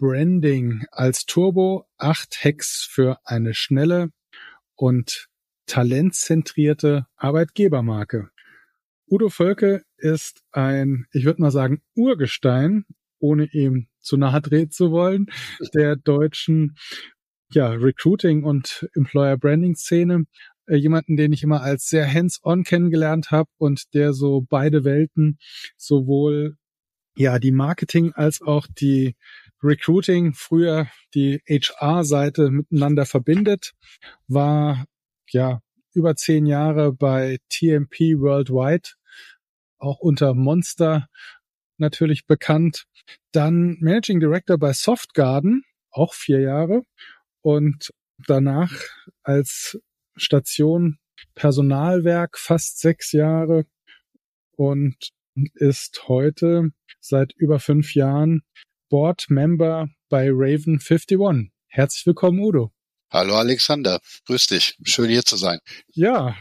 Branding als Turbo, acht Hacks für eine schnelle und talentzentrierte Arbeitgebermarke. Udo Völke ist ein, ich würde mal sagen, Urgestein, ohne ihm zu nahe treten zu wollen, der deutschen ja, Recruiting und Employer Branding Szene. Äh, jemanden, den ich immer als sehr hands-on kennengelernt habe und der so beide Welten sowohl ja die Marketing als auch die Recruiting, früher die HR-Seite miteinander verbindet, war ja über zehn Jahre bei TMP Worldwide, auch unter Monster natürlich bekannt. Dann Managing Director bei Softgarden, auch vier Jahre. Und danach als Station Personalwerk fast sechs Jahre und ist heute seit über fünf Jahren Board Member bei Raven 51. Herzlich willkommen, Udo. Hallo Alexander, grüß dich. Schön hier zu sein. Ja,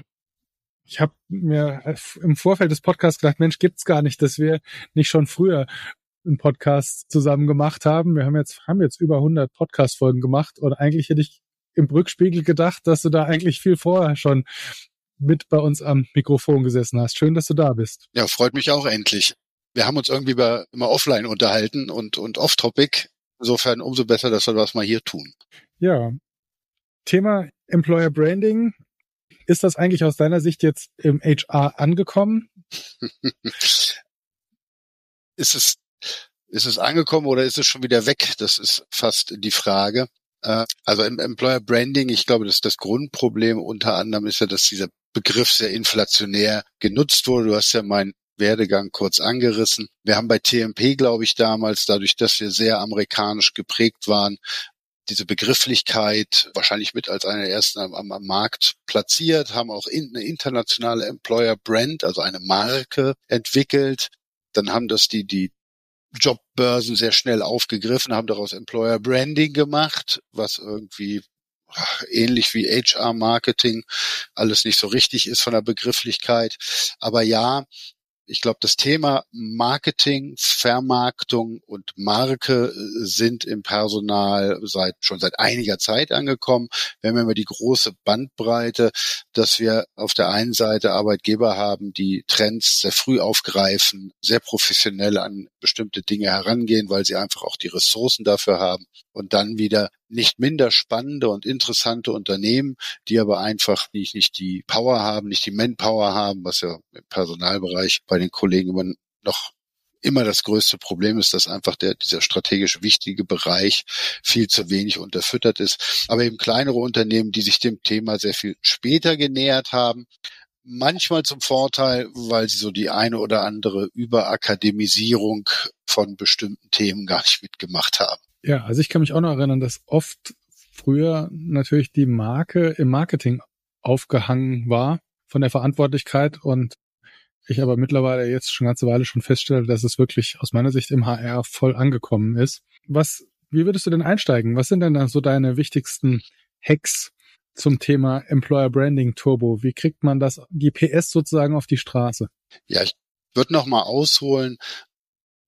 ich habe mir im Vorfeld des Podcasts gedacht, Mensch, gibt's gar nicht, dass wir nicht schon früher einen Podcast zusammen gemacht haben. Wir haben jetzt haben jetzt über 100 Podcast Folgen gemacht und eigentlich hätte ich im Rückspiegel gedacht, dass du da eigentlich viel vorher schon mit bei uns am Mikrofon gesessen hast. Schön, dass du da bist. Ja, freut mich auch endlich. Wir haben uns irgendwie über, immer offline unterhalten und, und off-topic. Insofern umso besser, dass wir das mal hier tun. Ja. Thema Employer Branding. Ist das eigentlich aus deiner Sicht jetzt im HR angekommen? ist es, ist es angekommen oder ist es schon wieder weg? Das ist fast die Frage. Äh, also im Employer Branding, ich glaube, dass das Grundproblem unter anderem ist ja, dass dieser Begriff sehr inflationär genutzt wurde. Du hast ja meinen Werdegang kurz angerissen. Wir haben bei TMP, glaube ich, damals, dadurch, dass wir sehr amerikanisch geprägt waren, diese Begrifflichkeit wahrscheinlich mit als eine der ersten am, am Markt platziert, haben auch in, eine internationale Employer Brand, also eine Marke entwickelt. Dann haben das die, die Jobbörsen sehr schnell aufgegriffen, haben daraus Employer Branding gemacht, was irgendwie ähnlich wie HR Marketing alles nicht so richtig ist von der Begrifflichkeit. Aber ja, ich glaube, das Thema Marketing, Vermarktung und Marke äh, sind im Personal seit schon seit einiger Zeit angekommen. Wir haben immer die große Bandbreite, dass wir auf der einen Seite Arbeitgeber haben, die Trends sehr früh aufgreifen, sehr professionell an bestimmte Dinge herangehen, weil sie einfach auch die Ressourcen dafür haben und dann wieder nicht minder spannende und interessante Unternehmen, die aber einfach nicht, nicht die Power haben, nicht die Manpower haben, was ja im Personalbereich bei den Kollegen immer noch immer das größte Problem ist, dass einfach der, dieser strategisch wichtige Bereich viel zu wenig unterfüttert ist. Aber eben kleinere Unternehmen, die sich dem Thema sehr viel später genähert haben, manchmal zum Vorteil, weil sie so die eine oder andere Überakademisierung von bestimmten Themen gar nicht mitgemacht haben. Ja, also ich kann mich auch noch erinnern, dass oft früher natürlich die Marke im Marketing aufgehangen war von der Verantwortlichkeit und ich aber mittlerweile jetzt schon eine ganze Weile schon feststelle, dass es wirklich aus meiner Sicht im HR voll angekommen ist. Was, wie würdest du denn einsteigen? Was sind denn da so deine wichtigsten Hacks zum Thema Employer Branding Turbo? Wie kriegt man das, die PS sozusagen auf die Straße? Ja, ich würde noch mal ausholen,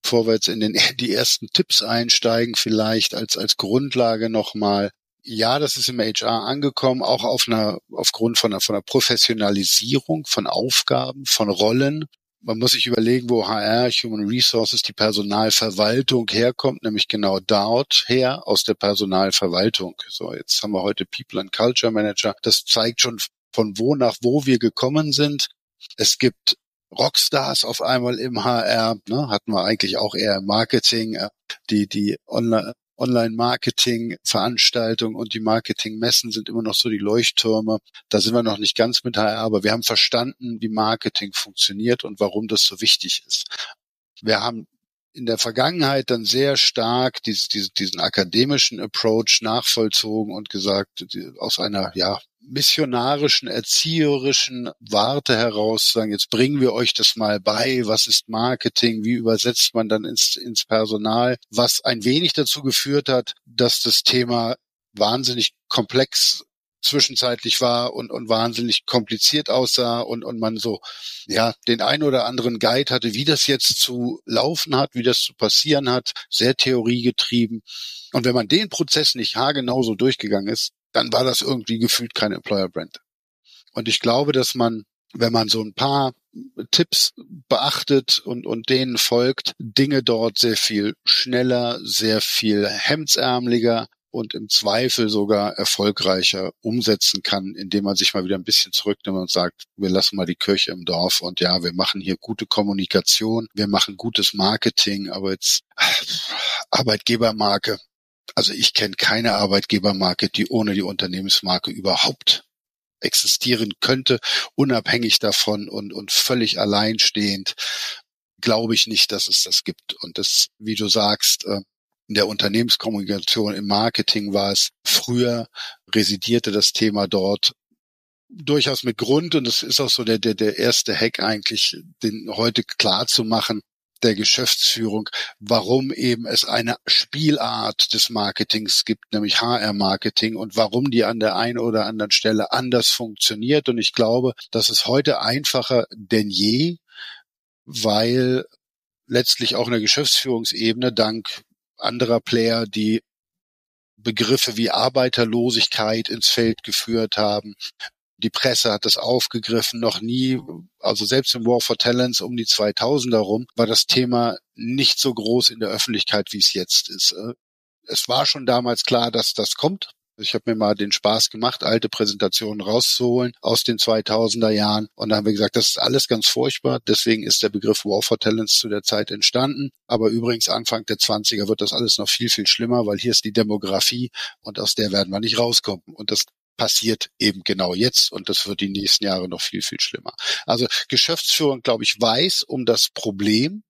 bevor wir jetzt in den, die ersten Tipps einsteigen, vielleicht als, als Grundlage nochmal. Ja, das ist im HR angekommen, auch auf einer, aufgrund von einer, von einer Professionalisierung von Aufgaben, von Rollen. Man muss sich überlegen, wo HR, Human Resources, die Personalverwaltung herkommt, nämlich genau dort her, aus der Personalverwaltung. So, jetzt haben wir heute People and Culture Manager. Das zeigt schon, von wo nach wo wir gekommen sind. Es gibt Rockstars auf einmal im HR, ne, hatten wir eigentlich auch eher im Marketing, äh, die, die Online, Online-Marketing-Veranstaltungen und die Marketing-Messen sind immer noch so die Leuchttürme. Da sind wir noch nicht ganz mit HR, aber wir haben verstanden, wie Marketing funktioniert und warum das so wichtig ist. Wir haben in der Vergangenheit dann sehr stark dies, dies, diesen akademischen Approach nachvollzogen und gesagt, aus einer ja missionarischen, erzieherischen Warte heraus sagen, jetzt bringen wir euch das mal bei, was ist Marketing, wie übersetzt man dann ins, ins Personal, was ein wenig dazu geführt hat, dass das Thema wahnsinnig komplex zwischenzeitlich war und, und wahnsinnig kompliziert aussah und, und man so, ja, den ein oder anderen Guide hatte, wie das jetzt zu laufen hat, wie das zu passieren hat, sehr theoriegetrieben. Und wenn man den Prozess nicht haargenau so durchgegangen ist, dann war das irgendwie gefühlt kein Employer Brand. Und ich glaube, dass man, wenn man so ein paar Tipps beachtet und, und denen folgt, Dinge dort sehr viel schneller, sehr viel hemdsärmeliger und im Zweifel sogar erfolgreicher umsetzen kann, indem man sich mal wieder ein bisschen zurücknimmt und sagt, wir lassen mal die Kirche im Dorf und ja, wir machen hier gute Kommunikation, wir machen gutes Marketing, aber jetzt Arbeitgebermarke. Also ich kenne keine Arbeitgebermarke, die ohne die Unternehmensmarke überhaupt existieren könnte, unabhängig davon und, und völlig alleinstehend glaube ich nicht, dass es das gibt. Und das, wie du sagst, äh, in der Unternehmenskommunikation, im Marketing war es früher, residierte das Thema dort durchaus mit Grund und es ist auch so der, der, der erste Hack eigentlich, den heute klar zu machen, der Geschäftsführung, warum eben es eine Spielart des Marketings gibt, nämlich HR-Marketing und warum die an der einen oder anderen Stelle anders funktioniert. Und ich glaube, das ist heute einfacher denn je, weil letztlich auch in der Geschäftsführungsebene dank anderer Player, die Begriffe wie Arbeiterlosigkeit ins Feld geführt haben. Die Presse hat das aufgegriffen, noch nie, also selbst im War for Talents um die 2000er rum, war das Thema nicht so groß in der Öffentlichkeit, wie es jetzt ist. Es war schon damals klar, dass das kommt. Ich habe mir mal den Spaß gemacht, alte Präsentationen rauszuholen aus den 2000er Jahren. Und da haben wir gesagt, das ist alles ganz furchtbar. Deswegen ist der Begriff War for Talents zu der Zeit entstanden. Aber übrigens Anfang der 20er wird das alles noch viel, viel schlimmer, weil hier ist die Demografie und aus der werden wir nicht rauskommen. Und das passiert eben genau jetzt und das wird die nächsten Jahre noch viel, viel schlimmer. Also Geschäftsführung, glaube ich, weiß um das Problem,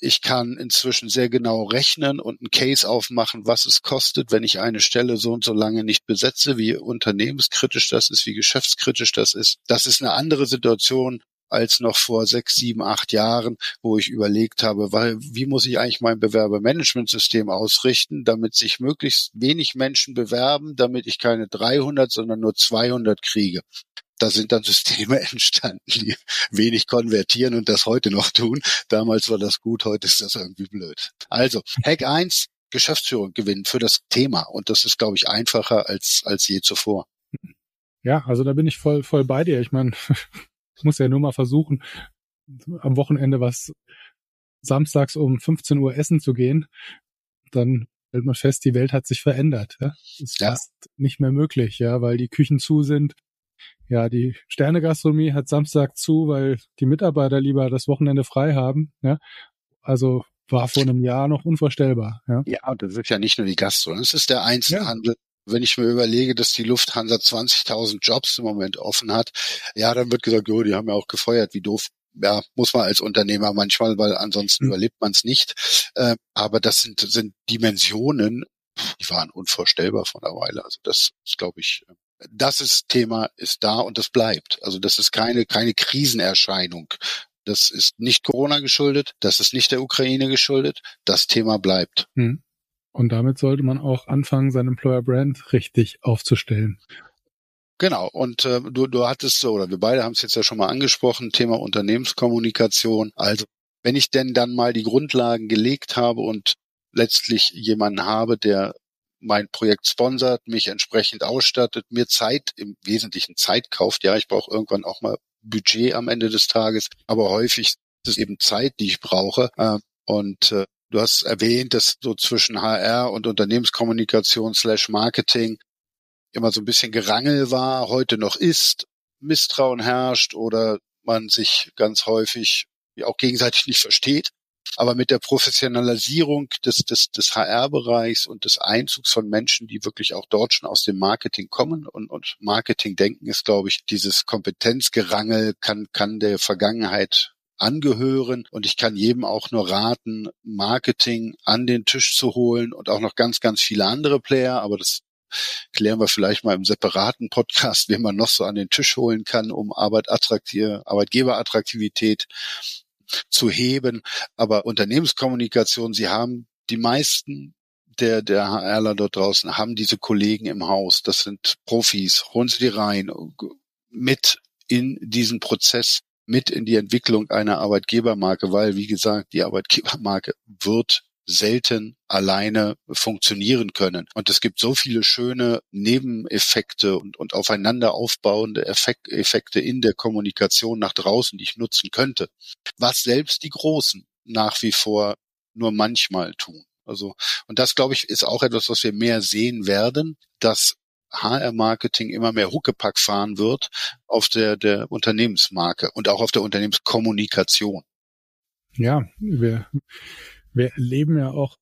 ich kann inzwischen sehr genau rechnen und einen Case aufmachen, was es kostet, wenn ich eine Stelle so und so lange nicht besetze, wie unternehmenskritisch das ist, wie geschäftskritisch das ist. Das ist eine andere Situation als noch vor sechs, sieben, acht Jahren, wo ich überlegt habe, weil, wie muss ich eigentlich mein Bewerbermanagementsystem ausrichten, damit sich möglichst wenig Menschen bewerben, damit ich keine 300, sondern nur 200 kriege da sind dann Systeme entstanden, die wenig konvertieren und das heute noch tun. Damals war das gut, heute ist das irgendwie blöd. Also, Hack 1, Geschäftsführung gewinnen für das Thema. Und das ist, glaube ich, einfacher als, als je zuvor. Ja, also da bin ich voll, voll bei dir. Ich meine, muss ja nur mal versuchen, am Wochenende was samstags um 15 Uhr essen zu gehen. Dann stellt man fest, die Welt hat sich verändert. Ja? Ist ja. fast nicht mehr möglich, ja, weil die Küchen zu sind, ja, die Sternegastronomie hat Samstag zu, weil die Mitarbeiter lieber das Wochenende frei haben. Ja, also war vor einem Jahr noch unvorstellbar. Ja, ja das ist ja nicht nur die Gastro, das ist der Einzelhandel. Wenn ich mir überlege, dass die Lufthansa 20.000 Jobs im Moment offen hat, ja, dann wird gesagt, oh, die haben ja auch gefeuert, wie doof. Ja, muss man als Unternehmer manchmal, weil ansonsten mhm. überlebt man es nicht. Äh, aber das sind, sind Dimensionen, die waren unvorstellbar von der Weile. Also das ist, glaube ich, das ist Thema ist da und das bleibt. Also das ist keine, keine Krisenerscheinung. Das ist nicht Corona geschuldet, das ist nicht der Ukraine geschuldet. Das Thema bleibt. Hm. Und damit sollte man auch anfangen, sein Employer Brand richtig aufzustellen. Genau. Und äh, du, du hattest so, oder wir beide haben es jetzt ja schon mal angesprochen, Thema Unternehmenskommunikation. Also wenn ich denn dann mal die Grundlagen gelegt habe und letztlich jemanden habe, der mein Projekt sponsert, mich entsprechend ausstattet, mir Zeit, im Wesentlichen Zeit kauft. Ja, ich brauche irgendwann auch mal Budget am Ende des Tages, aber häufig ist es eben Zeit, die ich brauche. Äh, und äh, du hast erwähnt, dass so zwischen HR und Unternehmenskommunikation slash Marketing immer so ein bisschen Gerangel war, heute noch ist, Misstrauen herrscht oder man sich ganz häufig auch gegenseitig nicht versteht. Aber mit der Professionalisierung des, des, des HR-Bereichs und des Einzugs von Menschen, die wirklich auch dort schon aus dem Marketing kommen und, und Marketing denken, ist, glaube ich, dieses Kompetenzgerangel kann, kann der Vergangenheit angehören. Und ich kann jedem auch nur raten, Marketing an den Tisch zu holen und auch noch ganz, ganz viele andere Player. Aber das klären wir vielleicht mal im separaten Podcast, wen man noch so an den Tisch holen kann, um Arbeit attraktiv, Arbeitgeberattraktivität zu heben. Aber Unternehmenskommunikation, Sie haben die meisten der, der HRler dort draußen haben diese Kollegen im Haus. Das sind Profis. Holen Sie die rein mit in diesen Prozess, mit in die Entwicklung einer Arbeitgebermarke, weil, wie gesagt, die Arbeitgebermarke wird selten alleine funktionieren können. Und es gibt so viele schöne Nebeneffekte und, und aufeinander aufbauende Effekt, Effekte in der Kommunikation nach draußen, die ich nutzen könnte, was selbst die Großen nach wie vor nur manchmal tun. Also, und das, glaube ich, ist auch etwas, was wir mehr sehen werden, dass HR-Marketing immer mehr Huckepack fahren wird auf der, der Unternehmensmarke und auch auf der Unternehmenskommunikation. Ja, wir, wir erleben ja auch,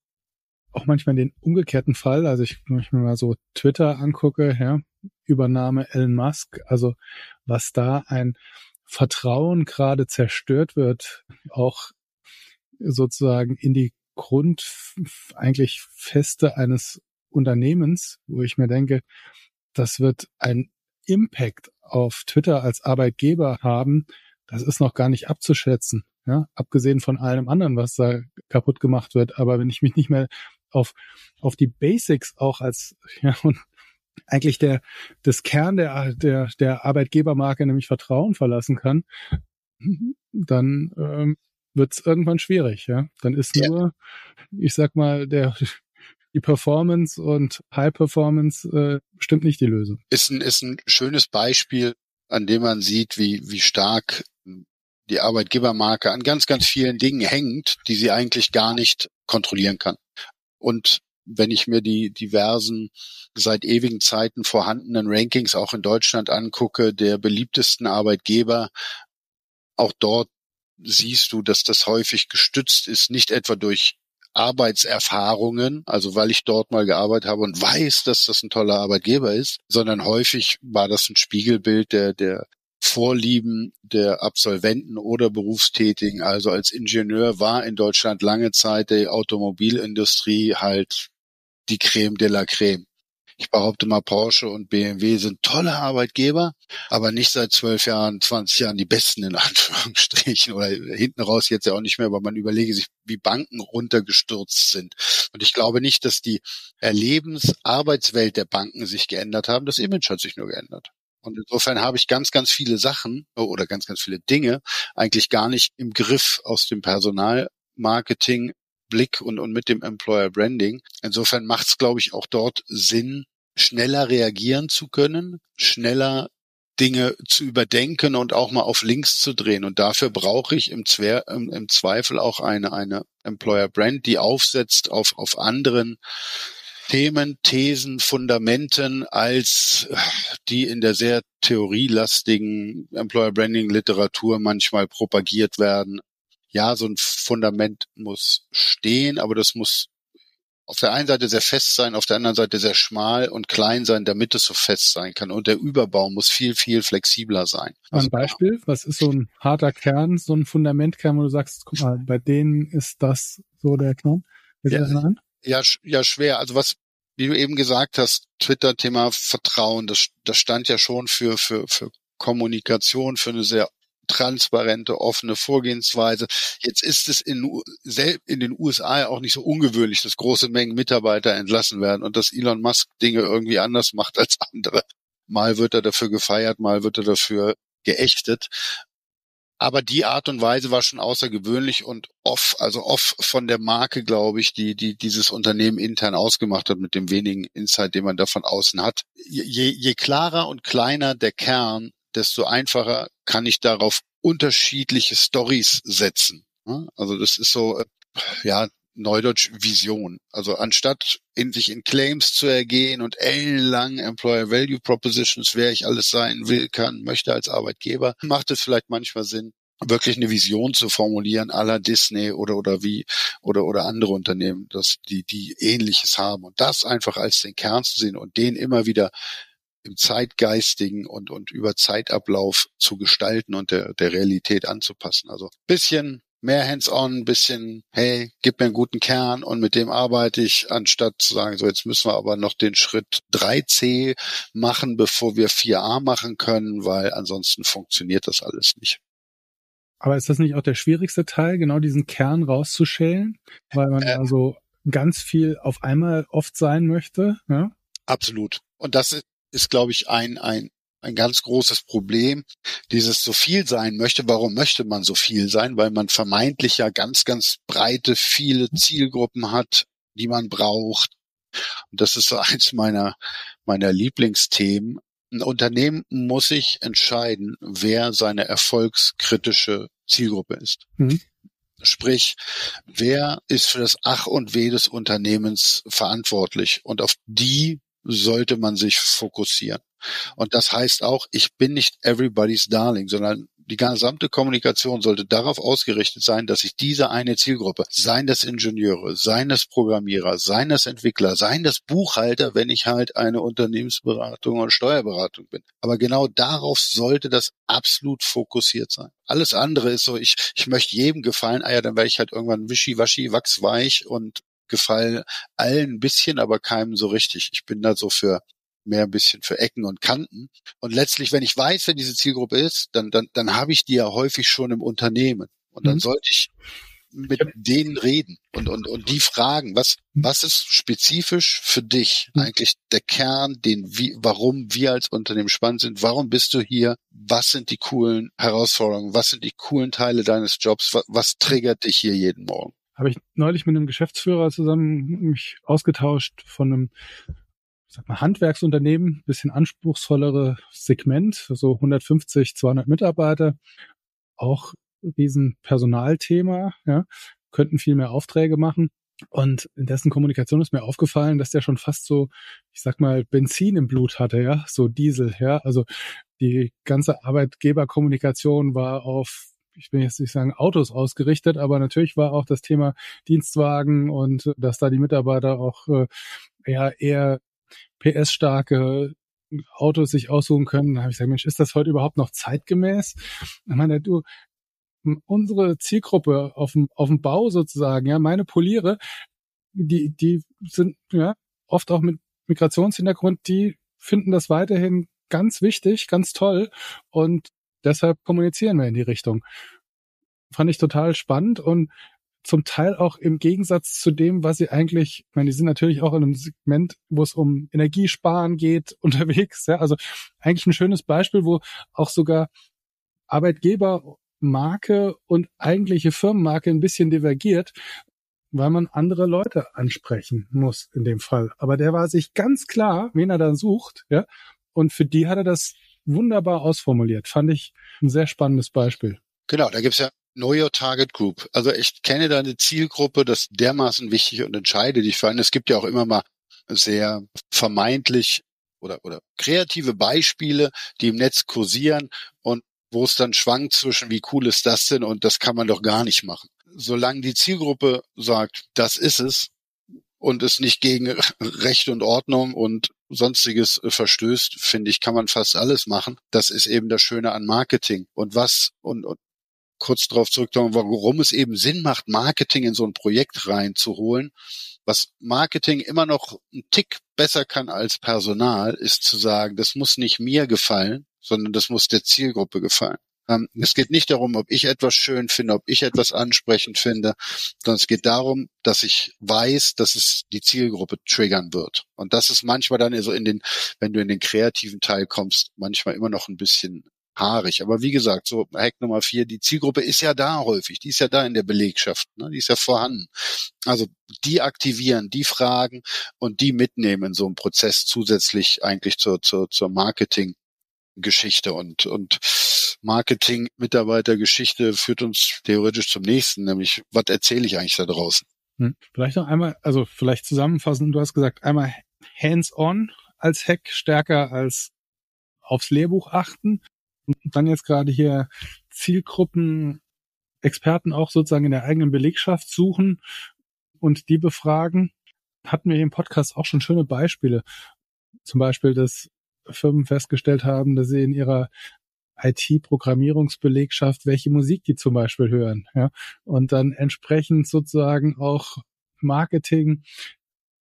auch manchmal den umgekehrten Fall. Also ich, wenn ich mir mal so Twitter angucke, ja, Übernahme Elon Musk, also was da ein Vertrauen gerade zerstört wird, auch sozusagen in die Grund eigentlich Feste eines Unternehmens, wo ich mir denke, das wird ein Impact auf Twitter als Arbeitgeber haben, das ist noch gar nicht abzuschätzen. Ja, abgesehen von allem anderen, was da kaputt gemacht wird. Aber wenn ich mich nicht mehr auf, auf die Basics auch als, ja, und eigentlich der, das Kern der, der, der Arbeitgebermarke, nämlich Vertrauen verlassen kann, dann ähm, wird es irgendwann schwierig, ja. Dann ist ja. nur, ich sag mal, der die Performance und High Performance äh, stimmt nicht die Lösung. Ist ein, ist ein schönes Beispiel, an dem man sieht, wie, wie stark die Arbeitgebermarke an ganz, ganz vielen Dingen hängt, die sie eigentlich gar nicht kontrollieren kann. Und wenn ich mir die diversen seit ewigen Zeiten vorhandenen Rankings auch in Deutschland angucke, der beliebtesten Arbeitgeber, auch dort siehst du, dass das häufig gestützt ist, nicht etwa durch Arbeitserfahrungen, also weil ich dort mal gearbeitet habe und weiß, dass das ein toller Arbeitgeber ist, sondern häufig war das ein Spiegelbild der, der Vorlieben der Absolventen oder Berufstätigen. Also als Ingenieur war in Deutschland lange Zeit der Automobilindustrie halt die Creme de la Creme. Ich behaupte mal, Porsche und BMW sind tolle Arbeitgeber, aber nicht seit zwölf Jahren, 20 Jahren die besten in Anführungsstrichen oder hinten raus jetzt ja auch nicht mehr, aber man überlege sich, wie Banken runtergestürzt sind. Und ich glaube nicht, dass die Erlebensarbeitswelt der Banken sich geändert haben. Das Image hat sich nur geändert. Und insofern habe ich ganz, ganz viele Sachen oder ganz, ganz viele Dinge eigentlich gar nicht im Griff aus dem Personalmarketing Blick und, und mit dem Employer Branding. Insofern macht es, glaube ich, auch dort Sinn, schneller reagieren zu können, schneller Dinge zu überdenken und auch mal auf Links zu drehen. Und dafür brauche ich im, Zwer im, im Zweifel auch eine, eine Employer Brand, die aufsetzt auf, auf anderen Themen, Thesen, Fundamenten als die in der sehr theorielastigen Employer Branding Literatur manchmal propagiert werden ja, so ein Fundament muss stehen, aber das muss auf der einen Seite sehr fest sein, auf der anderen Seite sehr schmal und klein sein, damit es so fest sein kann. Und der Überbau muss viel, viel flexibler sein. Also, ein Beispiel, was ist so ein harter Kern, so ein Fundamentkern, wo du sagst, guck mal, bei denen ist das so der Kern? Ja, ja, ja, schwer. Also was, wie du eben gesagt hast, Twitter-Thema Vertrauen, das, das stand ja schon für, für, für Kommunikation, für eine sehr transparente, offene Vorgehensweise. Jetzt ist es in, in den USA auch nicht so ungewöhnlich, dass große Mengen Mitarbeiter entlassen werden und dass Elon Musk Dinge irgendwie anders macht als andere. Mal wird er dafür gefeiert, mal wird er dafür geächtet. Aber die Art und Weise war schon außergewöhnlich und off, also off von der Marke, glaube ich, die, die dieses Unternehmen intern ausgemacht hat mit dem wenigen Insight, den man da von außen hat. Je, je klarer und kleiner der Kern, desto einfacher kann ich darauf unterschiedliche Stories setzen. Also das ist so, äh, ja, Neudeutsch Vision. Also anstatt in sich in Claims zu ergehen und ellenlang Employer Value Propositions, wer ich alles sein will, kann, möchte als Arbeitgeber, macht es vielleicht manchmal Sinn, wirklich eine Vision zu formulieren, aller Disney oder oder wie oder oder andere Unternehmen, dass die die Ähnliches haben und das einfach als den Kern zu sehen und den immer wieder im Zeitgeistigen und, und über Zeitablauf zu gestalten und der, der Realität anzupassen. Also bisschen mehr hands-on, bisschen, hey, gib mir einen guten Kern und mit dem arbeite ich, anstatt zu sagen, so jetzt müssen wir aber noch den Schritt 3c machen, bevor wir 4a machen können, weil ansonsten funktioniert das alles nicht. Aber ist das nicht auch der schwierigste Teil, genau diesen Kern rauszuschälen, weil man äh, also ganz viel auf einmal oft sein möchte? Ja? Absolut. Und das ist, ist glaube ich, ein, ein ein ganz großes Problem, dieses so viel sein möchte. Warum möchte man so viel sein? Weil man vermeintlich ja ganz, ganz breite, viele Zielgruppen hat, die man braucht. Und das ist so eins meiner, meiner Lieblingsthemen. Ein Unternehmen muss sich entscheiden, wer seine erfolgskritische Zielgruppe ist. Mhm. Sprich, wer ist für das Ach und Weh des Unternehmens verantwortlich? Und auf die sollte man sich fokussieren. Und das heißt auch, ich bin nicht everybody's darling, sondern die gesamte Kommunikation sollte darauf ausgerichtet sein, dass ich diese eine Zielgruppe, seien das Ingenieure, seien das Programmierer, seien das Entwickler, seien das Buchhalter, wenn ich halt eine Unternehmensberatung und Steuerberatung bin. Aber genau darauf sollte das absolut fokussiert sein. Alles andere ist so, ich, ich möchte jedem gefallen, ah ja, dann werde ich halt irgendwann wischiwaschi, wachsweich und gefallen allen ein bisschen, aber keinem so richtig. Ich bin da so für mehr ein bisschen für Ecken und Kanten. Und letztlich, wenn ich weiß, wer diese Zielgruppe ist, dann, dann, dann habe ich die ja häufig schon im Unternehmen. Und dann mhm. sollte ich mit denen reden und, und, und die fragen, was, mhm. was ist spezifisch für dich mhm. eigentlich der Kern, den, wie, warum wir als Unternehmen spannend sind? Warum bist du hier? Was sind die coolen Herausforderungen? Was sind die coolen Teile deines Jobs? Was, was triggert dich hier jeden Morgen? Habe ich neulich mit einem Geschäftsführer zusammen mich ausgetauscht von einem sag mal, Handwerksunternehmen, bisschen anspruchsvollere Segment, so 150, 200 Mitarbeiter, auch riesen Personalthema, ja, könnten viel mehr Aufträge machen. Und in dessen Kommunikation ist mir aufgefallen, dass der schon fast so, ich sag mal, Benzin im Blut hatte, ja, so Diesel, ja. Also die ganze Arbeitgeberkommunikation war auf ich will jetzt nicht sagen Autos ausgerichtet, aber natürlich war auch das Thema Dienstwagen und dass da die Mitarbeiter auch äh, ja, eher PS-starke Autos sich aussuchen können. Da habe ich gesagt, Mensch, ist das heute überhaupt noch zeitgemäß? Ich meine, du, unsere Zielgruppe auf dem, auf dem Bau sozusagen, ja, meine Poliere, die, die sind ja oft auch mit Migrationshintergrund, die finden das weiterhin ganz wichtig, ganz toll und deshalb kommunizieren wir in die Richtung. Fand ich total spannend und zum Teil auch im Gegensatz zu dem, was sie eigentlich, ich meine, die sind natürlich auch in einem Segment, wo es um Energiesparen geht, unterwegs. Ja, also eigentlich ein schönes Beispiel, wo auch sogar Arbeitgebermarke und eigentliche Firmenmarke ein bisschen divergiert, weil man andere Leute ansprechen muss in dem Fall. Aber der war sich ganz klar, wen er dann sucht, ja. Und für die hat er das wunderbar ausformuliert. Fand ich ein sehr spannendes Beispiel. Genau, da gibt's ja Know Your Target Group. Also ich kenne deine Zielgruppe, das dermaßen wichtig und entscheide dich für einen. Es gibt ja auch immer mal sehr vermeintlich oder, oder kreative Beispiele, die im Netz kursieren und wo es dann schwankt zwischen, wie cool ist das denn und das kann man doch gar nicht machen. Solange die Zielgruppe sagt, das ist es und es nicht gegen Recht und Ordnung und sonstiges verstößt, finde ich, kann man fast alles machen. Das ist eben das Schöne an Marketing. Und was, und, und kurz darauf zurückkommen, warum es eben Sinn macht, Marketing in so ein Projekt reinzuholen. Was Marketing immer noch ein Tick besser kann als Personal, ist zu sagen, das muss nicht mir gefallen, sondern das muss der Zielgruppe gefallen. Ähm, es geht nicht darum, ob ich etwas schön finde, ob ich etwas ansprechend finde, sondern es geht darum, dass ich weiß, dass es die Zielgruppe triggern wird. Und das ist manchmal dann so in den, wenn du in den kreativen Teil kommst, manchmal immer noch ein bisschen haarig. Aber wie gesagt, so Hack Nummer vier, die Zielgruppe ist ja da häufig, die ist ja da in der Belegschaft, ne? die ist ja vorhanden. Also die aktivieren, die fragen und die mitnehmen in so einem Prozess zusätzlich eigentlich zur, zur, zur Marketing. Geschichte und, und Marketing-Mitarbeitergeschichte führt uns theoretisch zum nächsten, nämlich was erzähle ich eigentlich da draußen? Hm. Vielleicht noch einmal, also vielleicht zusammenfassen, du hast gesagt, einmal hands-on als Hack stärker als aufs Lehrbuch achten dann jetzt gerade hier Zielgruppen, Experten auch sozusagen in der eigenen Belegschaft suchen und die befragen, hatten wir im Podcast auch schon schöne Beispiele. Zum Beispiel das Firmen festgestellt haben, dass sie in ihrer IT-Programmierungsbelegschaft, welche Musik die zum Beispiel hören, ja, und dann entsprechend sozusagen auch Marketing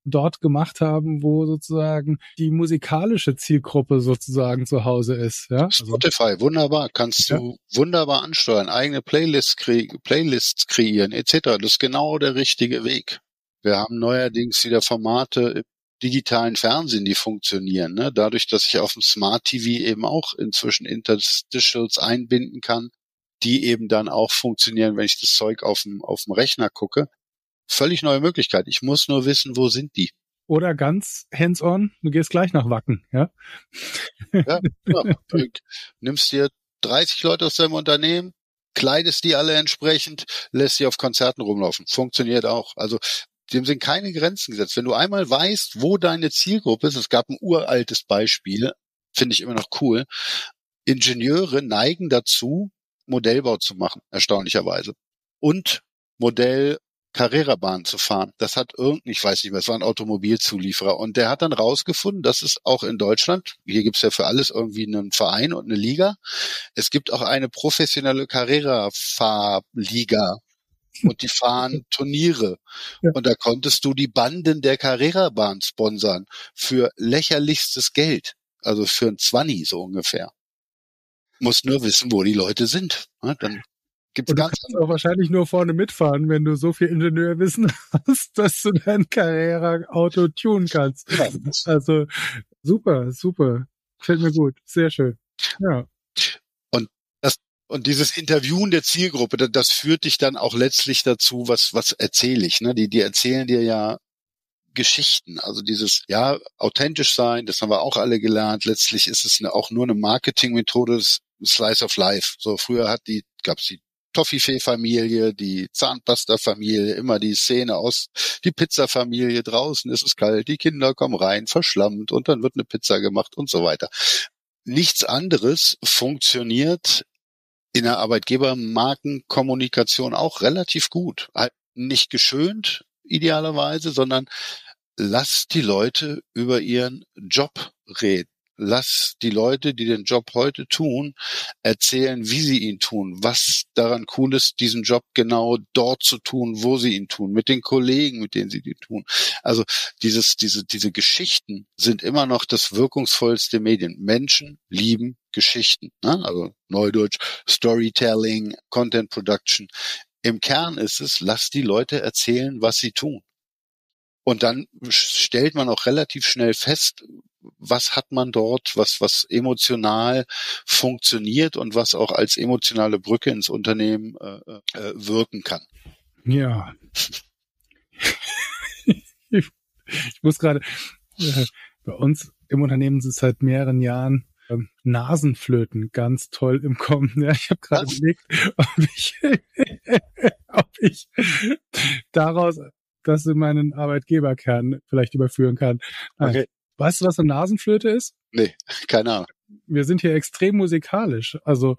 dort gemacht haben, wo sozusagen die musikalische Zielgruppe sozusagen zu Hause ist. Ja? Also Spotify, wunderbar, kannst ja. du wunderbar ansteuern, eigene Playlists, kre Playlists kreieren etc. Das ist genau der richtige Weg. Wir haben neuerdings wieder Formate digitalen Fernsehen, die funktionieren. Ne? Dadurch, dass ich auf dem Smart TV eben auch inzwischen Interstitials einbinden kann, die eben dann auch funktionieren, wenn ich das Zeug auf dem, auf dem Rechner gucke völlig neue Möglichkeit. Ich muss nur wissen, wo sind die. Oder ganz hands-on, du gehst gleich nach Wacken, ja? Ja, ja. nimmst dir 30 Leute aus deinem Unternehmen, kleidest die alle entsprechend, lässt sie auf Konzerten rumlaufen. Funktioniert auch. Also dem sind keine Grenzen gesetzt. Wenn du einmal weißt, wo deine Zielgruppe ist, es gab ein uraltes Beispiel, finde ich immer noch cool. Ingenieure neigen dazu, Modellbau zu machen, erstaunlicherweise. Und Modell Carrera-Bahn zu fahren. Das hat irgendein, ich weiß nicht mehr, es war ein Automobilzulieferer. Und der hat dann rausgefunden, dass es auch in Deutschland, hier gibt's ja für alles irgendwie einen Verein und eine Liga, es gibt auch eine professionelle Carrera-Fahrliga. Und die fahren Turniere. Ja. Und da konntest du die Banden der Carrera-Bahn sponsern für lächerlichstes Geld. Also für ein Zwanni so ungefähr. Muss nur wissen, wo die Leute sind. Dann Gibt's und du kannst auch wahrscheinlich nur vorne mitfahren, wenn du so viel Ingenieurwissen hast, dass du dein Carrera-Auto tunen kannst. Ja. Also super, super. Fällt mir gut. Sehr schön. Ja. Und dieses Interviewen der Zielgruppe, das, das führt dich dann auch letztlich dazu, was was erzähle ich. Ne? Die die erzählen dir ja Geschichten. Also dieses, ja, authentisch sein, das haben wir auch alle gelernt. Letztlich ist es eine, auch nur eine Marketingmethode, Slice of Life. So früher hat die, gab's die Toffifee-Familie, die Zahnpasta-Familie, immer die Szene aus, die Pizza-Familie, draußen ist es kalt, die Kinder kommen rein, verschlammt und dann wird eine Pizza gemacht und so weiter. Nichts anderes funktioniert in der Arbeitgebermarkenkommunikation auch relativ gut. Halt nicht geschönt, idealerweise, sondern lasst die Leute über ihren Job reden lass die Leute, die den Job heute tun, erzählen, wie sie ihn tun, was daran cool ist, diesen Job genau dort zu tun, wo sie ihn tun, mit den Kollegen, mit denen sie ihn tun. Also dieses, diese, diese Geschichten sind immer noch das wirkungsvollste Medien. Menschen lieben Geschichten. Ne? Also Neudeutsch, Storytelling, Content Production. Im Kern ist es, lass die Leute erzählen, was sie tun. Und dann stellt man auch relativ schnell fest, was hat man dort, was, was emotional funktioniert und was auch als emotionale Brücke ins Unternehmen äh, äh, wirken kann. Ja. ich, muss gerade, äh, bei uns im Unternehmen ist es seit mehreren Jahren ähm, Nasenflöten ganz toll im Kommen. Ja, ich habe gerade überlegt, ob ich, ob ich daraus das in meinen Arbeitgeberkern vielleicht überführen kann. Okay. Weißt du, was eine Nasenflöte ist? Nee, keine Ahnung. Wir sind hier extrem musikalisch. Also,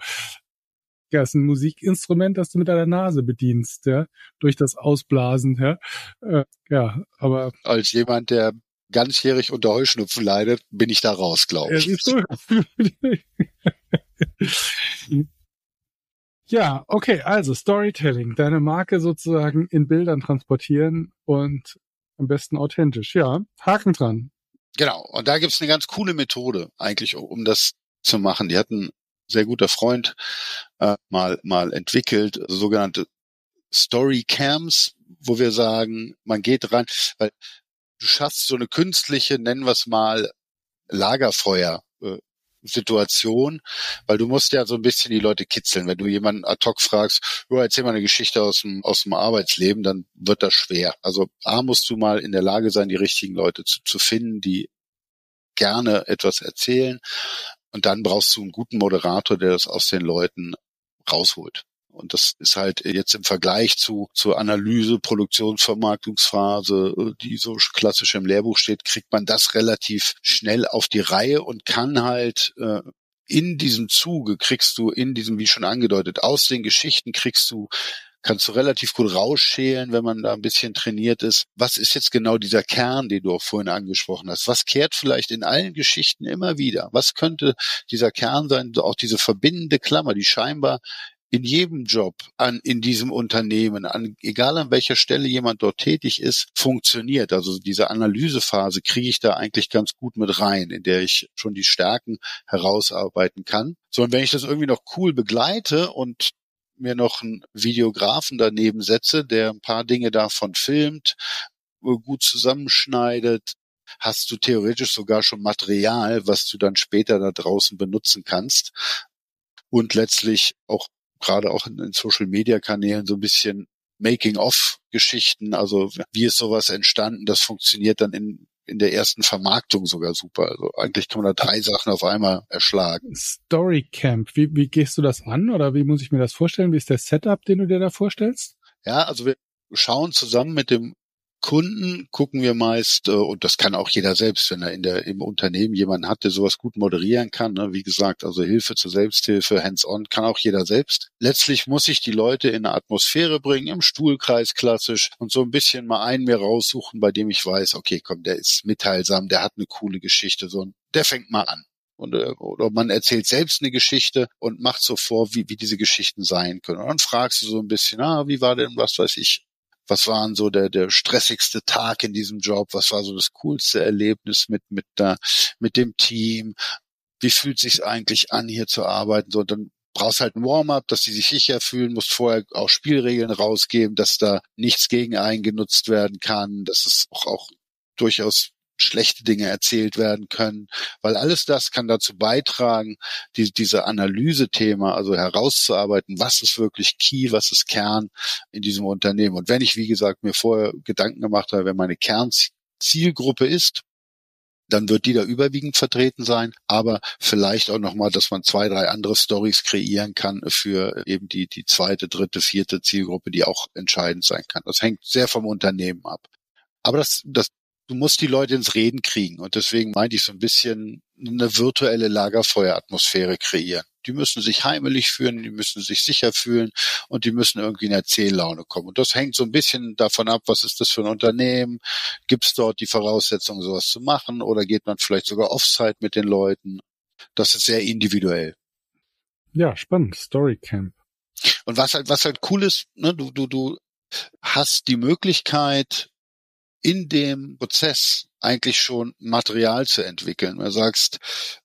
ja, ist ein Musikinstrument, das du mit deiner Nase bedienst, ja, durch das Ausblasen, ja. Äh, ja, aber. Als jemand, der ganzjährig unter Heuschnupfen leidet, bin ich da raus, glaube ich. Ja, okay, also Storytelling, deine Marke sozusagen in Bildern transportieren und am besten authentisch. Ja, Haken dran. Genau, und da gibt's eine ganz coole Methode eigentlich, um das zu machen. Die hat ein sehr guter Freund äh, mal, mal entwickelt, sogenannte Story Cams, wo wir sagen, man geht rein, weil du schaffst so eine künstliche, nennen wir es mal, Lagerfeuer äh, Situation, weil du musst ja so ein bisschen die Leute kitzeln. Wenn du jemanden ad hoc fragst, oh, erzähl mal eine Geschichte aus dem, aus dem Arbeitsleben, dann wird das schwer. Also A, musst du mal in der Lage sein, die richtigen Leute zu, zu finden, die gerne etwas erzählen. Und dann brauchst du einen guten Moderator, der das aus den Leuten rausholt. Und das ist halt jetzt im Vergleich zu zur Analyse, Produktion, Vermarktungsphase, die so klassisch im Lehrbuch steht, kriegt man das relativ schnell auf die Reihe und kann halt äh, in diesem Zuge kriegst du in diesem, wie schon angedeutet, aus den Geschichten kriegst du kannst du relativ gut rausschälen, wenn man da ein bisschen trainiert ist. Was ist jetzt genau dieser Kern, den du auch vorhin angesprochen hast? Was kehrt vielleicht in allen Geschichten immer wieder? Was könnte dieser Kern sein? Auch diese verbindende Klammer, die scheinbar in jedem Job an, in diesem Unternehmen, an, egal an welcher Stelle jemand dort tätig ist, funktioniert. Also diese Analysephase kriege ich da eigentlich ganz gut mit rein, in der ich schon die Stärken herausarbeiten kann. So, und wenn ich das irgendwie noch cool begleite und mir noch einen Videografen daneben setze, der ein paar Dinge davon filmt, gut zusammenschneidet, hast du theoretisch sogar schon Material, was du dann später da draußen benutzen kannst. Und letztlich auch gerade auch in, in Social Media Kanälen so ein bisschen Making-of-Geschichten, also wie ist sowas entstanden, das funktioniert dann in in der ersten Vermarktung sogar super. Also eigentlich kann man da drei Sachen auf einmal erschlagen. Storycamp, wie, wie gehst du das an oder wie muss ich mir das vorstellen? Wie ist der Setup, den du dir da vorstellst? Ja, also wir schauen zusammen mit dem Kunden gucken wir meist, äh, und das kann auch jeder selbst, wenn er in der, im Unternehmen jemanden hat, der sowas gut moderieren kann. Ne? Wie gesagt, also Hilfe zur Selbsthilfe, hands-on, kann auch jeder selbst. Letztlich muss ich die Leute in eine Atmosphäre bringen, im Stuhlkreis klassisch, und so ein bisschen mal einen mir raussuchen, bei dem ich weiß, okay, komm, der ist mitteilsam, der hat eine coole Geschichte, so, der fängt mal an. Und, äh, oder man erzählt selbst eine Geschichte und macht so vor, wie, wie diese Geschichten sein können. Und dann fragst du so ein bisschen, ah, wie war denn, was weiß ich, was waren so der, der stressigste Tag in diesem Job, was war so das coolste Erlebnis mit, mit, der, mit dem Team, wie fühlt sich eigentlich an, hier zu arbeiten, so, dann brauchst halt ein Warm-up, dass sie sich sicher fühlen, musst vorher auch Spielregeln rausgeben, dass da nichts gegen eingenutzt werden kann, dass es auch, auch durchaus schlechte Dinge erzählt werden können, weil alles das kann dazu beitragen, die, diese Analyse-Thema, also herauszuarbeiten, was ist wirklich Key, was ist Kern in diesem Unternehmen. Und wenn ich, wie gesagt, mir vorher Gedanken gemacht habe, wer meine Kernzielgruppe ist, dann wird die da überwiegend vertreten sein, aber vielleicht auch nochmal, dass man zwei, drei andere Stories kreieren kann für eben die, die zweite, dritte, vierte Zielgruppe, die auch entscheidend sein kann. Das hängt sehr vom Unternehmen ab. Aber das, das du musst die Leute ins Reden kriegen. Und deswegen meinte ich so ein bisschen eine virtuelle Lagerfeueratmosphäre kreieren. Die müssen sich heimelig fühlen, die müssen sich sicher fühlen und die müssen irgendwie in Erzähllaune kommen. Und das hängt so ein bisschen davon ab, was ist das für ein Unternehmen? Gibt es dort die Voraussetzungen, sowas zu machen? Oder geht man vielleicht sogar offsite mit den Leuten? Das ist sehr individuell. Ja, spannend. Storycamp. Und was halt, was halt cool ist, ne, du, du, du hast die Möglichkeit, in dem Prozess eigentlich schon Material zu entwickeln. Du sagst,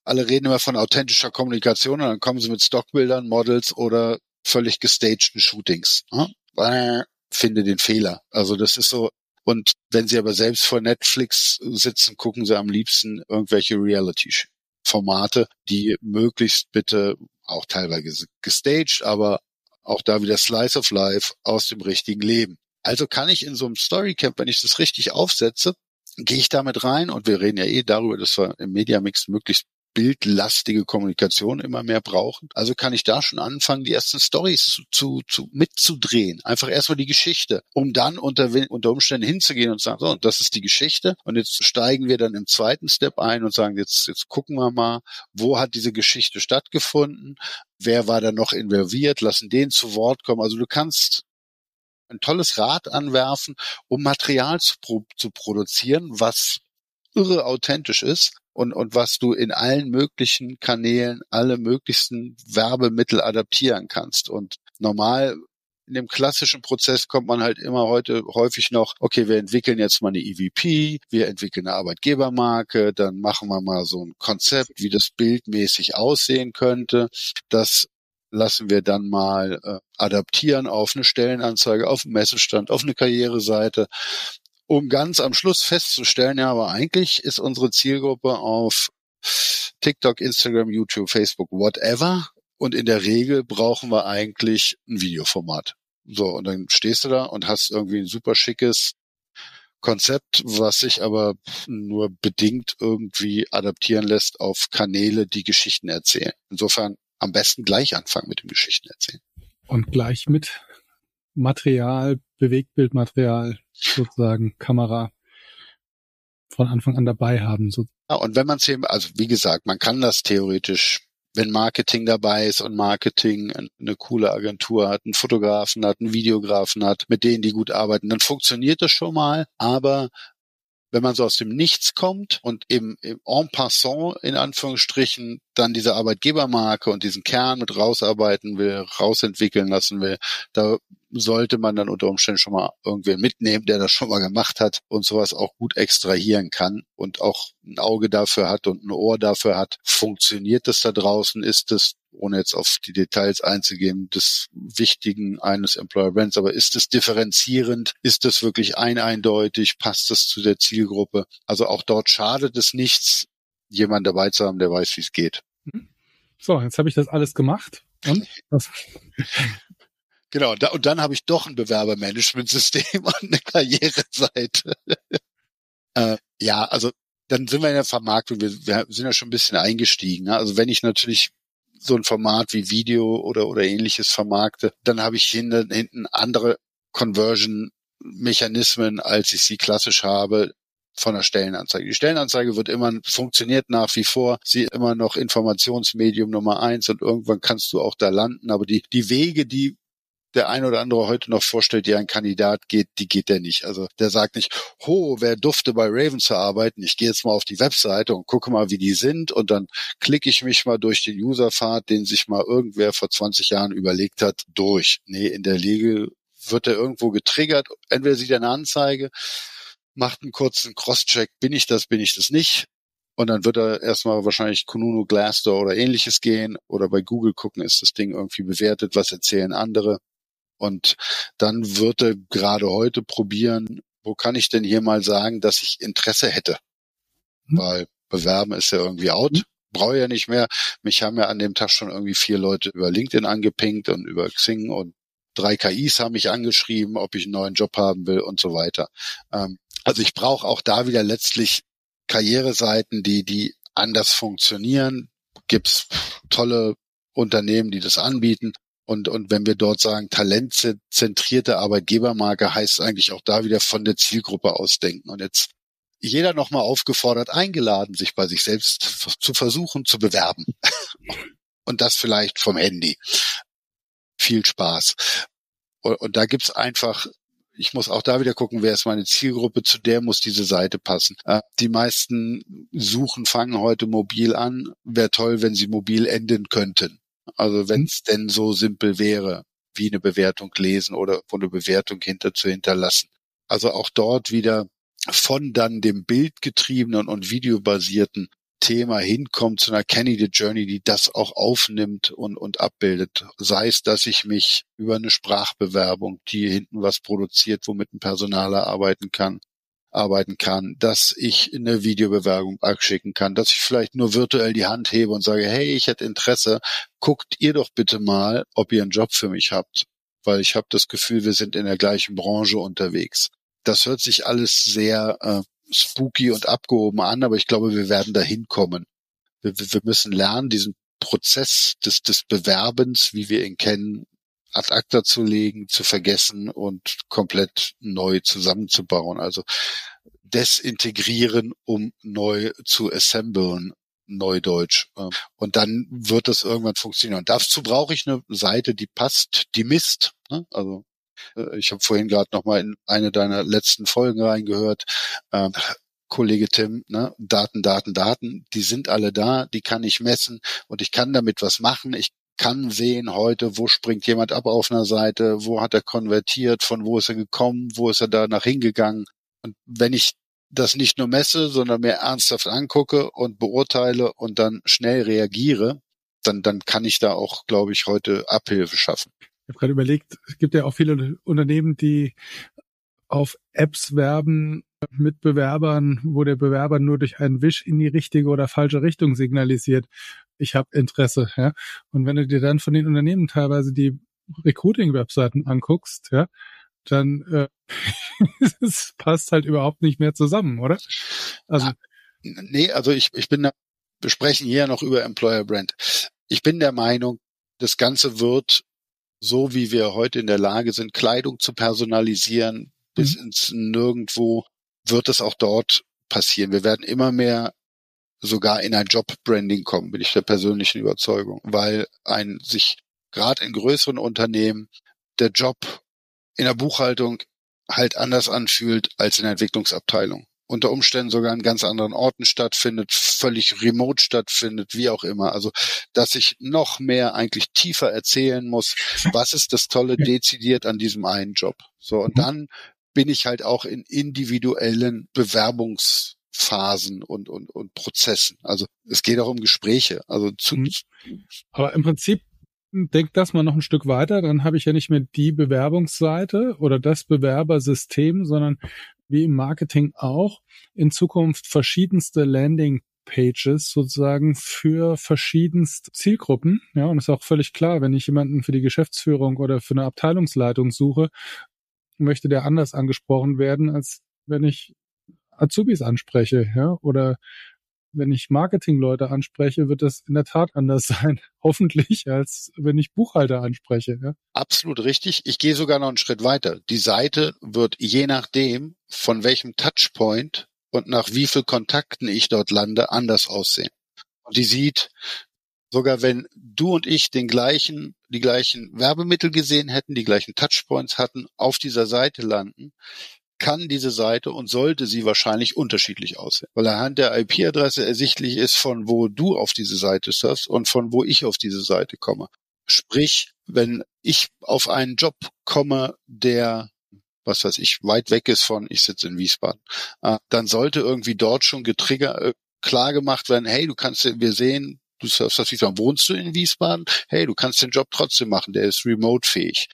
alle reden immer von authentischer Kommunikation und dann kommen sie mit Stockbildern, Models oder völlig gestagten Shootings. Hm? Finde den Fehler. Also das ist so. Und wenn sie aber selbst vor Netflix sitzen, gucken sie am liebsten irgendwelche Reality-Formate, die möglichst bitte auch teilweise gestaged, aber auch da wieder Slice of Life aus dem richtigen Leben. Also kann ich in so einem Storycamp, wenn ich das richtig aufsetze, gehe ich damit rein und wir reden ja eh darüber, dass wir im Mediamix möglichst bildlastige Kommunikation immer mehr brauchen. Also kann ich da schon anfangen, die ersten Stories zu, zu, zu mitzudrehen. Einfach erstmal die Geschichte, um dann unter, unter Umständen hinzugehen und sagen, so, das ist die Geschichte. Und jetzt steigen wir dann im zweiten Step ein und sagen, jetzt, jetzt gucken wir mal, wo hat diese Geschichte stattgefunden? Wer war da noch involviert? Lassen den zu Wort kommen. Also du kannst ein tolles Rad anwerfen, um Material zu, pro zu produzieren, was irre authentisch ist und, und was du in allen möglichen Kanälen, alle möglichsten Werbemittel adaptieren kannst. Und normal in dem klassischen Prozess kommt man halt immer heute häufig noch, okay, wir entwickeln jetzt mal eine EVP, wir entwickeln eine Arbeitgebermarke, dann machen wir mal so ein Konzept, wie das bildmäßig aussehen könnte. Das lassen wir dann mal äh, adaptieren auf eine Stellenanzeige, auf einen Messestand, auf eine Karriereseite, um ganz am Schluss festzustellen, ja, aber eigentlich ist unsere Zielgruppe auf TikTok, Instagram, YouTube, Facebook, whatever. Und in der Regel brauchen wir eigentlich ein Videoformat. So, und dann stehst du da und hast irgendwie ein super schickes Konzept, was sich aber nur bedingt irgendwie adaptieren lässt auf Kanäle, die Geschichten erzählen. Insofern am besten gleich anfangen mit dem Geschichten erzählen. Und gleich mit Material, Bewegtbildmaterial, sozusagen Kamera von Anfang an dabei haben. So. Ja, und wenn man es eben, also wie gesagt, man kann das theoretisch wenn Marketing dabei ist und Marketing eine coole Agentur hat, einen Fotografen hat, einen Videografen hat, mit denen die gut arbeiten, dann funktioniert das schon mal. Aber wenn man so aus dem Nichts kommt und im, im en passant in Anführungsstrichen dann diese Arbeitgebermarke und diesen Kern mit rausarbeiten will, rausentwickeln lassen will, da sollte man dann unter Umständen schon mal irgendwen mitnehmen, der das schon mal gemacht hat und sowas auch gut extrahieren kann und auch ein Auge dafür hat und ein Ohr dafür hat. Funktioniert das da draußen? Ist das, ohne jetzt auf die Details einzugehen, des Wichtigen eines Employer Brands, aber ist es differenzierend? Ist es wirklich ein eindeutig? Passt das zu der Zielgruppe? Also auch dort schadet es nichts, jemand dabei zu haben, der weiß, wie es geht. Mhm. So, jetzt habe ich das alles gemacht. Und? Genau, da, und dann habe ich doch ein Bewerbermanagementsystem und eine Karriereseite. äh, ja, also dann sind wir in der Vermarktung, wir, wir sind ja schon ein bisschen eingestiegen. Ne? Also wenn ich natürlich so ein Format wie Video oder, oder ähnliches vermarkte, dann habe ich hinten, hinten andere Conversion-Mechanismen, als ich sie klassisch habe von der Stellenanzeige. Die Stellenanzeige wird immer, funktioniert nach wie vor, sie immer noch Informationsmedium Nummer eins und irgendwann kannst du auch da landen. Aber die, die Wege, die der ein oder andere heute noch vorstellt, die ein Kandidat geht, die geht der nicht. Also der sagt nicht, ho, wer dufte bei Raven zu arbeiten? Ich gehe jetzt mal auf die Webseite und gucke mal, wie die sind und dann klicke ich mich mal durch den Userpfad, den sich mal irgendwer vor 20 Jahren überlegt hat, durch. Nee, in der Regel wird er irgendwo getriggert. Entweder sieht er eine Anzeige, macht einen kurzen Crosscheck, bin ich das, bin ich das nicht. Und dann wird er erstmal wahrscheinlich Kununu, Glassdoor oder ähnliches gehen oder bei Google gucken, ist das Ding irgendwie bewertet, was erzählen andere. Und dann wird er gerade heute probieren, wo kann ich denn hier mal sagen, dass ich Interesse hätte? Mhm. Weil bewerben ist ja irgendwie out. Mhm. Brauche ja nicht mehr. Mich haben ja an dem Tag schon irgendwie vier Leute über LinkedIn angepinkt und über Xing und drei KIs haben mich angeschrieben, ob ich einen neuen Job haben will und so weiter. Ähm, also ich brauche auch da wieder letztlich Karriereseiten, die, die anders funktionieren. Gibt's tolle Unternehmen, die das anbieten. Und, und wenn wir dort sagen, talentzentrierte Arbeitgebermarke, heißt eigentlich auch da wieder von der Zielgruppe ausdenken. Und jetzt jeder nochmal aufgefordert, eingeladen, sich bei sich selbst zu versuchen, zu bewerben. und das vielleicht vom Handy. Viel Spaß. Und, und da gibt's einfach ich muss auch da wieder gucken, wer ist meine Zielgruppe, zu der muss diese Seite passen. Äh, die meisten suchen, fangen heute mobil an. Wäre toll, wenn sie mobil enden könnten. Also wenn es denn so simpel wäre, wie eine Bewertung lesen oder wo eine Bewertung hinter zu hinterlassen. Also auch dort wieder von dann dem bildgetriebenen und videobasierten Thema hinkommt zu einer Kennedy Journey, die das auch aufnimmt und, und abbildet. Sei es, dass ich mich über eine Sprachbewerbung, die hinten was produziert, womit ein Personaler arbeiten kann, arbeiten kann, dass ich eine Videobewerbung schicken kann, dass ich vielleicht nur virtuell die Hand hebe und sage, hey, ich hätte Interesse, guckt ihr doch bitte mal, ob ihr einen Job für mich habt, weil ich habe das Gefühl, wir sind in der gleichen Branche unterwegs. Das hört sich alles sehr äh, spooky und abgehoben an, aber ich glaube, wir werden dahin kommen. Wir, wir müssen lernen, diesen Prozess des, des Bewerbens, wie wir ihn kennen, ad acta zu legen, zu vergessen und komplett neu zusammenzubauen. Also desintegrieren, um neu zu assemblen, Neudeutsch. Und dann wird das irgendwann funktionieren. Dazu brauche ich eine Seite, die passt, die misst. Ne? Also äh, ich habe vorhin gerade noch mal in eine deiner letzten Folgen reingehört. Ähm, Kollege Tim, ne, Daten, Daten, Daten, die sind alle da, die kann ich messen und ich kann damit was machen. Ich kann sehen heute, wo springt jemand ab auf einer Seite, wo hat er konvertiert, von wo ist er gekommen, wo ist er danach hingegangen. Und wenn ich das nicht nur messe, sondern mir ernsthaft angucke und beurteile und dann schnell reagiere, dann, dann kann ich da auch, glaube ich, heute Abhilfe schaffen. Ich habe gerade überlegt, es gibt ja auch viele Unternehmen, die auf Apps werben mit Bewerbern, wo der Bewerber nur durch einen Wisch in die richtige oder falsche Richtung signalisiert ich habe Interesse, ja. Und wenn du dir dann von den Unternehmen teilweise die Recruiting-Webseiten anguckst, ja, dann äh, es passt halt überhaupt nicht mehr zusammen, oder? Also nee, also ich, ich bin da, wir sprechen hier noch über Employer Brand. Ich bin der Meinung, das Ganze wird so wie wir heute in der Lage sind, Kleidung zu personalisieren, bis mhm. ins Nirgendwo, wird es auch dort passieren. Wir werden immer mehr sogar in ein Job-Branding kommen, bin ich der persönlichen Überzeugung, weil ein sich gerade in größeren Unternehmen der Job in der Buchhaltung halt anders anfühlt als in der Entwicklungsabteilung. Unter Umständen sogar an ganz anderen Orten stattfindet, völlig remote stattfindet, wie auch immer. Also, dass ich noch mehr eigentlich tiefer erzählen muss, was ist das Tolle dezidiert an diesem einen Job. So, und mhm. dann bin ich halt auch in individuellen Bewerbungsphasen und, und, und Prozessen. Also es geht auch um Gespräche. Also zu, mhm. Aber im Prinzip denkt das mal noch ein Stück weiter, dann habe ich ja nicht mehr die Bewerbungsseite oder das Bewerbersystem, sondern wie im Marketing auch in Zukunft verschiedenste Landing Pages sozusagen für verschiedenste Zielgruppen. Ja, und ist auch völlig klar, wenn ich jemanden für die Geschäftsführung oder für eine Abteilungsleitung suche, möchte der anders angesprochen werden, als wenn ich Azubis anspreche, ja, oder wenn ich Marketingleute anspreche, wird das in der Tat anders sein, hoffentlich, als wenn ich Buchhalter anspreche. Ja? Absolut richtig. Ich gehe sogar noch einen Schritt weiter. Die Seite wird je nachdem, von welchem Touchpoint und nach wie viel Kontakten ich dort lande, anders aussehen. Und die sieht, sogar wenn du und ich den gleichen, die gleichen Werbemittel gesehen hätten, die gleichen Touchpoints hatten, auf dieser Seite landen, kann diese Seite und sollte sie wahrscheinlich unterschiedlich aussehen, weil anhand der IP-Adresse ersichtlich ist, von wo du auf diese Seite surfst und von wo ich auf diese Seite komme. Sprich, wenn ich auf einen Job komme, der was weiß ich, weit weg ist von, ich sitze in Wiesbaden, äh, dann sollte irgendwie dort schon getriggert, äh, klar gemacht werden, hey, du kannst, wir sehen, du surfst das Wiesbaden, wohnst du in Wiesbaden? Hey, du kannst den Job trotzdem machen, der ist remote-fähig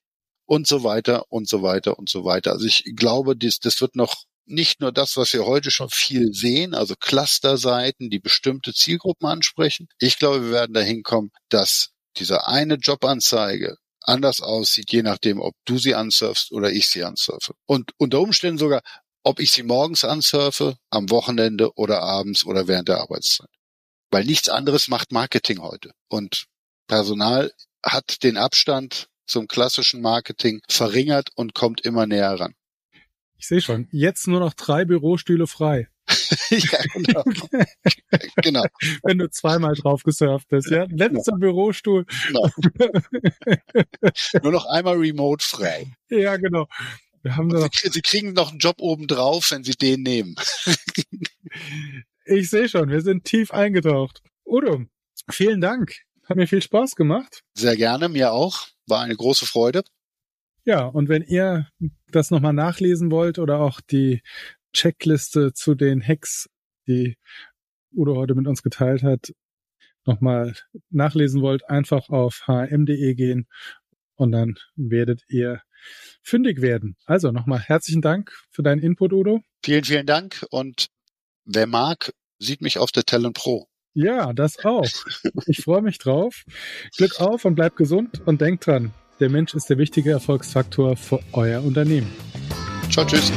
und so weiter und so weiter und so weiter. Also ich glaube, das, das wird noch nicht nur das, was wir heute schon viel sehen, also Clusterseiten, die bestimmte Zielgruppen ansprechen. Ich glaube, wir werden dahin kommen, dass diese eine Jobanzeige anders aussieht, je nachdem, ob du sie ansurfst oder ich sie ansurfe. Und unter Umständen sogar, ob ich sie morgens ansurfe, am Wochenende oder abends oder während der Arbeitszeit. Weil nichts anderes macht Marketing heute. Und Personal hat den Abstand zum klassischen Marketing verringert und kommt immer näher ran. Ich sehe schon, jetzt nur noch drei Bürostühle frei. ja, genau. genau. Wenn du zweimal drauf gesurft bist, ja. Letzter genau. Bürostuhl. Genau. Nur noch einmal remote frei. Ja, genau. Wir haben noch sie, sie kriegen noch einen Job obendrauf, wenn sie den nehmen. ich sehe schon, wir sind tief eingetaucht. Udo, vielen Dank. Hat mir viel Spaß gemacht. Sehr gerne, mir auch. War eine große Freude. Ja, und wenn ihr das nochmal nachlesen wollt oder auch die Checkliste zu den Hacks, die Udo heute mit uns geteilt hat, nochmal nachlesen wollt, einfach auf hm.de gehen und dann werdet ihr fündig werden. Also nochmal herzlichen Dank für deinen Input, Udo. Vielen, vielen Dank und wer mag, sieht mich auf der Talent Pro. Ja, das auch. Ich freue mich drauf. Glück auf und bleibt gesund und denkt dran, der Mensch ist der wichtige Erfolgsfaktor für euer Unternehmen. Ciao, tschüss.